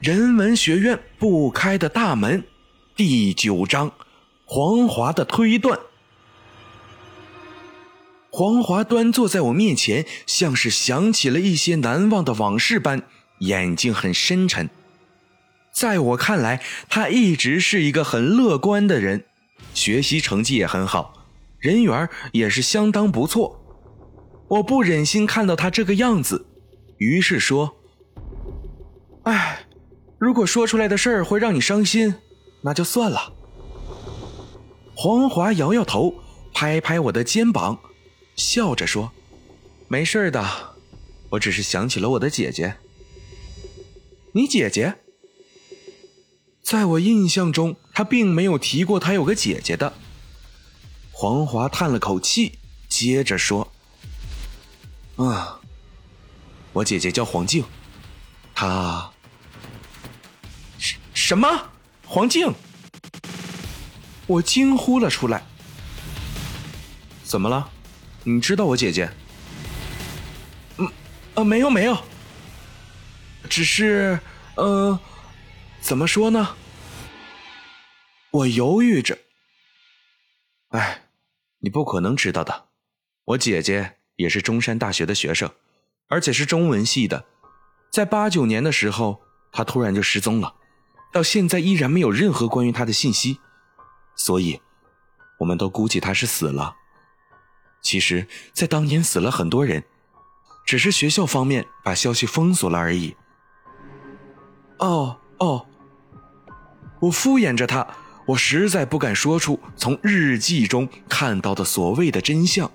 人文学院不开的大门，第九章：黄华的推断。黄华端坐在我面前，像是想起了一些难忘的往事般，眼睛很深沉。在我看来，他一直是一个很乐观的人，学习成绩也很好，人缘也是相当不错。我不忍心看到他这个样子，于是说：“哎。”如果说出来的事儿会让你伤心，那就算了。黄华摇摇头，拍拍我的肩膀，笑着说：“没事的，我只是想起了我的姐姐。你姐姐？在我印象中，他并没有提过他有个姐姐的。”黄华叹了口气，接着说：“啊，我姐姐叫黄静，她……”什么？黄静！我惊呼了出来。怎么了？你知道我姐姐？嗯，呃，没有没有，只是，呃，怎么说呢？我犹豫着。哎，你不可能知道的。我姐姐也是中山大学的学生，而且是中文系的。在八九年的时候，她突然就失踪了。到现在依然没有任何关于他的信息，所以，我们都估计他是死了。其实，在当年死了很多人，只是学校方面把消息封锁了而已。哦哦，我敷衍着他，我实在不敢说出从日记中看到的所谓的真相，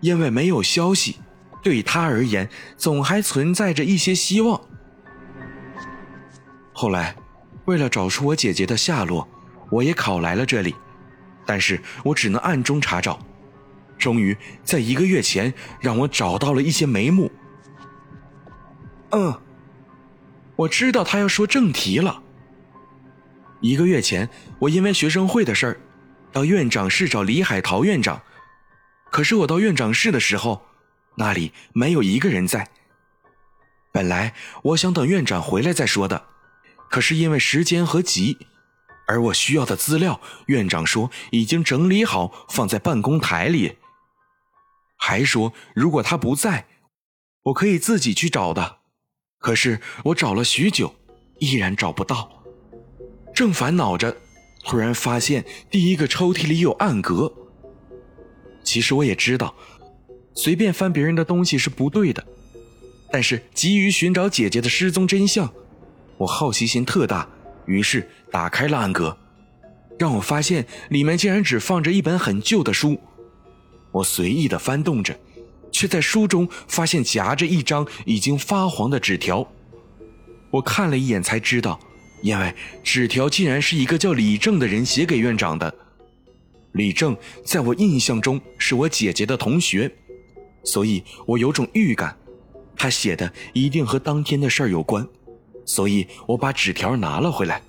因为没有消息，对他而言总还存在着一些希望。后来。为了找出我姐姐的下落，我也考来了这里，但是我只能暗中查找。终于在一个月前，让我找到了一些眉目。嗯，我知道他要说正题了。一个月前，我因为学生会的事儿，到院长室找李海涛院长，可是我到院长室的时候，那里没有一个人在。本来我想等院长回来再说的。可是因为时间和急，而我需要的资料，院长说已经整理好放在办公台里，还说如果他不在，我可以自己去找的。可是我找了许久，依然找不到。正烦恼着，突然发现第一个抽屉里有暗格。其实我也知道，随便翻别人的东西是不对的，但是急于寻找姐姐的失踪真相。我好奇心特大，于是打开了暗格，让我发现里面竟然只放着一本很旧的书。我随意的翻动着，却在书中发现夹着一张已经发黄的纸条。我看了一眼才知道，因为纸条竟然是一个叫李正的人写给院长的。李正在我印象中是我姐姐的同学，所以我有种预感，他写的一定和当天的事儿有关。所以我把纸条拿了回来。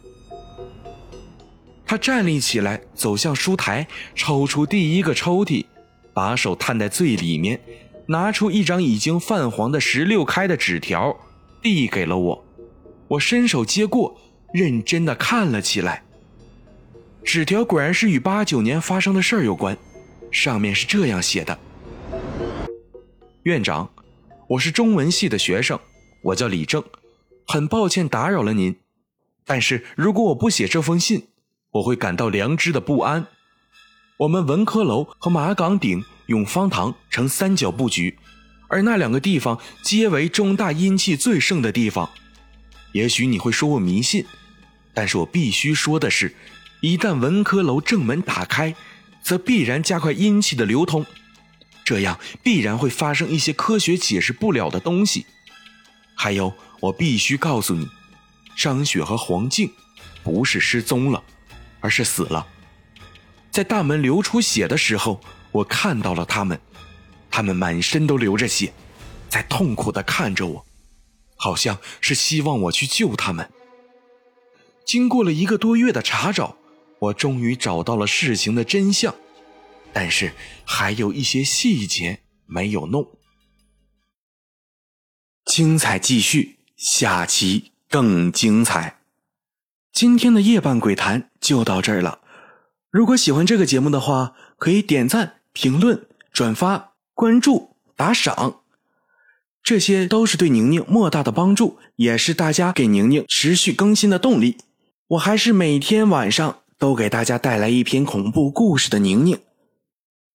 他站立起来，走向书台，抽出第一个抽屉，把手探在最里面，拿出一张已经泛黄的十六开的纸条，递给了我。我伸手接过，认真的看了起来。纸条果然是与八九年发生的事儿有关，上面是这样写的：“院长，我是中文系的学生，我叫李正。”很抱歉打扰了您，但是如果我不写这封信，我会感到良知的不安。我们文科楼和马岗顶、永芳堂呈三角布局，而那两个地方皆为中大阴气最盛的地方。也许你会说我迷信，但是我必须说的是，一旦文科楼正门打开，则必然加快阴气的流通，这样必然会发生一些科学解释不了的东西。还有。我必须告诉你，张雪和黄静不是失踪了，而是死了。在大门流出血的时候，我看到了他们，他们满身都流着血，在痛苦的看着我，好像是希望我去救他们。经过了一个多月的查找，我终于找到了事情的真相，但是还有一些细节没有弄。精彩继续。下期。更精彩。今天的夜半鬼谈就到这儿了。如果喜欢这个节目的话，可以点赞、评论、转发、关注、打赏，这些都是对宁宁莫大的帮助，也是大家给宁宁持续更新的动力。我还是每天晚上都给大家带来一篇恐怖故事的宁宁，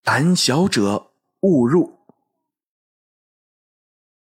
胆小者勿入。